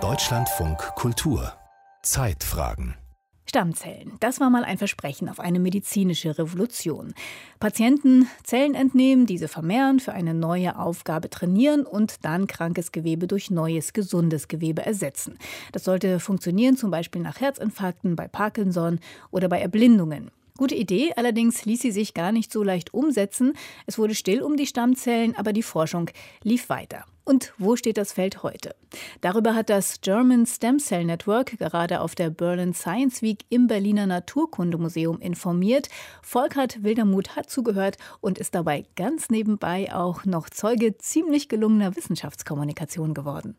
Deutschlandfunk Kultur Zeitfragen Stammzellen. Das war mal ein Versprechen auf eine medizinische Revolution. Patienten Zellen entnehmen, diese vermehren, für eine neue Aufgabe trainieren und dann krankes Gewebe durch neues, gesundes Gewebe ersetzen. Das sollte funktionieren, zum Beispiel nach Herzinfarkten, bei Parkinson oder bei Erblindungen. Gute Idee, allerdings ließ sie sich gar nicht so leicht umsetzen. Es wurde still um die Stammzellen, aber die Forschung lief weiter. Und wo steht das Feld heute? Darüber hat das German Stem Cell Network gerade auf der Berlin Science Week im Berliner Naturkundemuseum informiert. Volkert Wildermuth hat zugehört und ist dabei ganz nebenbei auch noch Zeuge ziemlich gelungener Wissenschaftskommunikation geworden.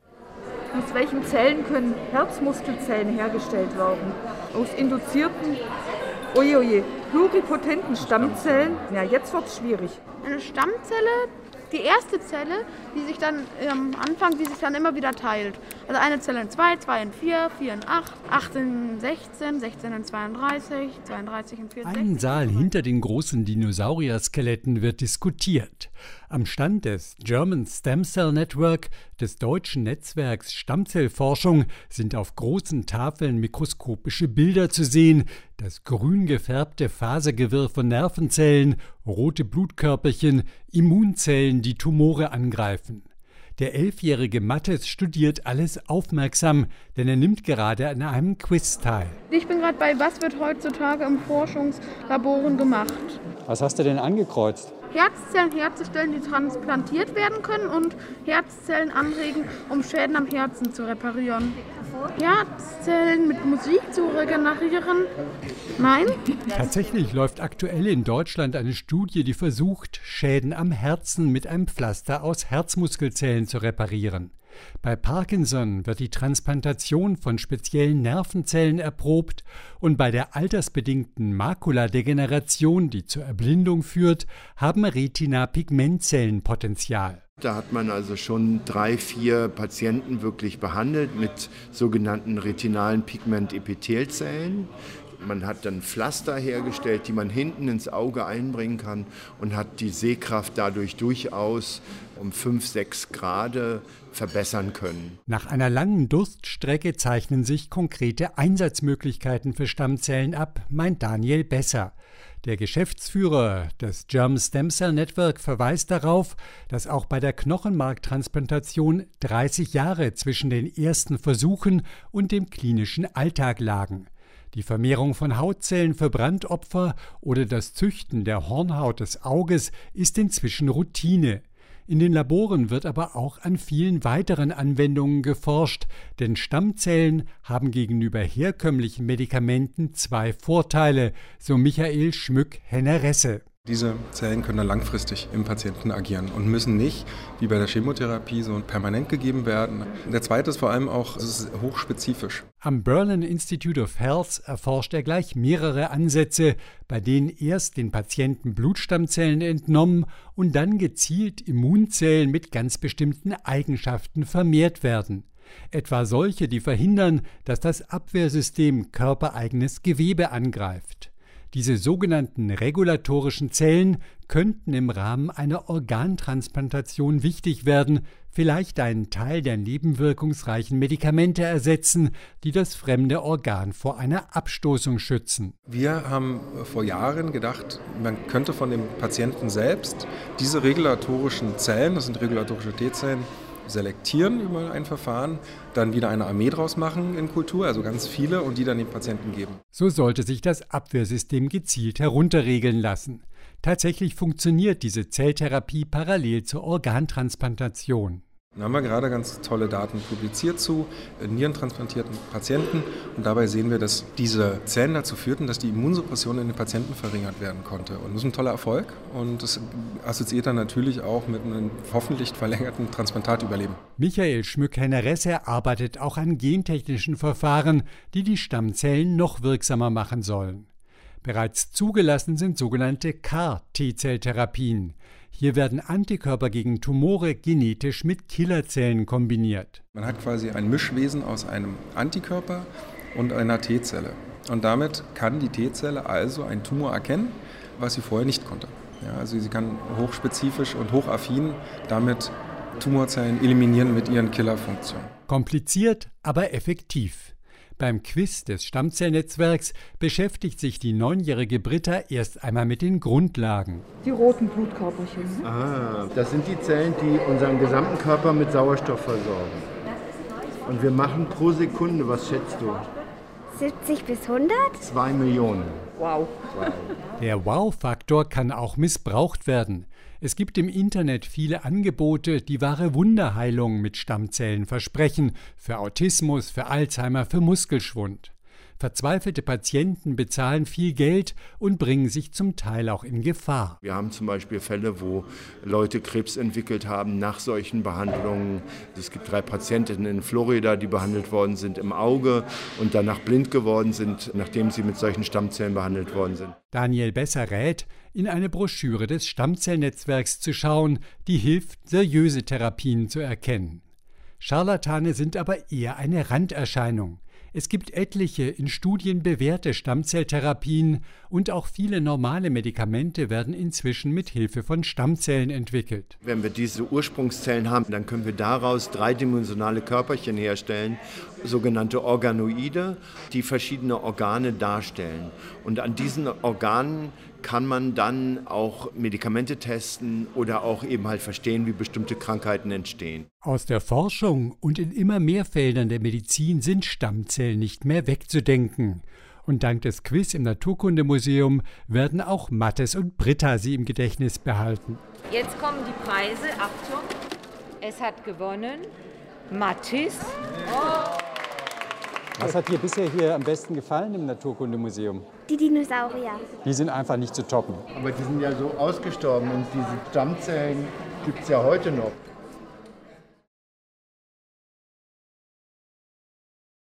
Aus welchen Zellen können Herzmuskelzellen hergestellt werden? Aus induzierten Uiuiui, pluripotenten Stammzellen. Ja, jetzt wird es schwierig. Eine Stammzelle, die erste Zelle, die sich dann am ähm, Anfang, die sich dann immer wieder teilt. Also eine Zelle in 2, 2 in 4, 4 in 8, 8 in 16, 16 in 32, 32 in 64. Ein Saal hinter den großen Dinosaurier-Skeletten wird diskutiert. Am Stand des German Stem Cell Network, des deutschen Netzwerks Stammzellforschung, sind auf großen Tafeln mikroskopische Bilder zu sehen, das grün gefärbte Fasergewirr von Nervenzellen, rote Blutkörperchen, Immunzellen, die Tumore angreifen. Der elfjährige Mattes studiert alles aufmerksam, denn er nimmt gerade an einem Quiz teil. Ich bin gerade bei Was wird heutzutage im Forschungslaboren gemacht? Was hast du denn angekreuzt? Herzzellen herzustellen, die transplantiert werden können und Herzzellen anregen, um Schäden am Herzen zu reparieren. Herzzellen mit Musik zu regenerieren? Nein? Tatsächlich läuft aktuell in Deutschland eine Studie, die versucht, Schäden am Herzen mit einem Pflaster aus Herzmuskelzellen zu reparieren. Bei Parkinson wird die Transplantation von speziellen Nervenzellen erprobt und bei der altersbedingten Makuladegeneration, die zur Erblindung führt, haben Retina-Pigmentzellen Potenzial. Da hat man also schon drei, vier Patienten wirklich behandelt mit sogenannten retinalen Pigmentepithelzellen. Man hat dann Pflaster hergestellt, die man hinten ins Auge einbringen kann und hat die Sehkraft dadurch durchaus um 5, 6 Grad verbessern können. Nach einer langen Durststrecke zeichnen sich konkrete Einsatzmöglichkeiten für Stammzellen ab, meint Daniel Besser. Der Geschäftsführer des German Stem Cell Network verweist darauf, dass auch bei der Knochenmarktransplantation 30 Jahre zwischen den ersten Versuchen und dem klinischen Alltag lagen. Die Vermehrung von Hautzellen für Brandopfer oder das Züchten der Hornhaut des Auges ist inzwischen Routine. In den Laboren wird aber auch an vielen weiteren Anwendungen geforscht, denn Stammzellen haben gegenüber herkömmlichen Medikamenten zwei Vorteile, so Michael Schmück-Henneresse. Diese Zellen können dann langfristig im Patienten agieren und müssen nicht, wie bei der Chemotherapie, so permanent gegeben werden. Der zweite ist vor allem auch, es ist hochspezifisch. Am Berlin Institute of Health erforscht er gleich mehrere Ansätze, bei denen erst den Patienten Blutstammzellen entnommen und dann gezielt Immunzellen mit ganz bestimmten Eigenschaften vermehrt werden. Etwa solche, die verhindern, dass das Abwehrsystem körpereigenes Gewebe angreift. Diese sogenannten regulatorischen Zellen könnten im Rahmen einer Organtransplantation wichtig werden, vielleicht einen Teil der nebenwirkungsreichen Medikamente ersetzen, die das fremde Organ vor einer Abstoßung schützen. Wir haben vor Jahren gedacht, man könnte von dem Patienten selbst diese regulatorischen Zellen, das sind regulatorische T-Zellen, selektieren über ein Verfahren, dann wieder eine Armee draus machen in Kultur, also ganz viele, und die dann den Patienten geben. So sollte sich das Abwehrsystem gezielt herunterregeln lassen. Tatsächlich funktioniert diese Zelltherapie parallel zur Organtransplantation. Da haben wir gerade ganz tolle Daten publiziert zu äh, nierentransplantierten Patienten. Und dabei sehen wir, dass diese Zellen dazu führten, dass die Immunsuppression in den Patienten verringert werden konnte. Und das ist ein toller Erfolg. Und das assoziiert dann natürlich auch mit einem hoffentlich verlängerten Transplantatüberleben. Michael Schmück-Henneresse arbeitet auch an gentechnischen Verfahren, die die Stammzellen noch wirksamer machen sollen. Bereits zugelassen sind sogenannte CAR-T-Zelltherapien. Hier werden Antikörper gegen Tumore genetisch mit Killerzellen kombiniert. Man hat quasi ein Mischwesen aus einem Antikörper und einer T-Zelle. Und damit kann die T-Zelle also einen Tumor erkennen, was sie vorher nicht konnte. Ja, also sie kann hochspezifisch und hochaffin damit Tumorzellen eliminieren mit ihren Killerfunktionen. Kompliziert, aber effektiv. Beim Quiz des Stammzellnetzwerks beschäftigt sich die neunjährige Britta erst einmal mit den Grundlagen. Die roten Blutkörperchen. Ne? Ah, das sind die Zellen, die unseren gesamten Körper mit Sauerstoff versorgen. Und wir machen pro Sekunde, was schätzt du? 70 bis 100? Zwei Millionen. Wow. Der Wow-Faktor kann auch missbraucht werden. Es gibt im Internet viele Angebote, die wahre Wunderheilungen mit Stammzellen versprechen, für Autismus, für Alzheimer, für Muskelschwund. Verzweifelte Patienten bezahlen viel Geld und bringen sich zum Teil auch in Gefahr. Wir haben zum Beispiel Fälle, wo Leute Krebs entwickelt haben nach solchen Behandlungen. Es gibt drei Patientinnen in Florida, die behandelt worden sind im Auge und danach blind geworden sind, nachdem sie mit solchen Stammzellen behandelt worden sind. Daniel Besser rät, in eine Broschüre des Stammzellnetzwerks zu schauen, die hilft, seriöse Therapien zu erkennen. Scharlatane sind aber eher eine Randerscheinung. Es gibt etliche in Studien bewährte Stammzelltherapien und auch viele normale Medikamente werden inzwischen mit Hilfe von Stammzellen entwickelt. Wenn wir diese Ursprungszellen haben, dann können wir daraus dreidimensionale Körperchen herstellen, sogenannte Organoide, die verschiedene Organe darstellen. Und an diesen Organen kann man dann auch Medikamente testen oder auch eben halt verstehen, wie bestimmte Krankheiten entstehen. Aus der Forschung und in immer mehr Feldern der Medizin sind Stammzellen nicht mehr wegzudenken. Und dank des Quiz im Naturkundemuseum werden auch Mattes und Britta sie im Gedächtnis behalten. Jetzt kommen die Preise. Achtung, es hat gewonnen Mattis. Oh. Was hat dir bisher hier am besten gefallen im Naturkundemuseum? Die Dinosaurier. Die sind einfach nicht zu toppen. Aber die sind ja so ausgestorben und diese Stammzellen gibt es ja heute noch.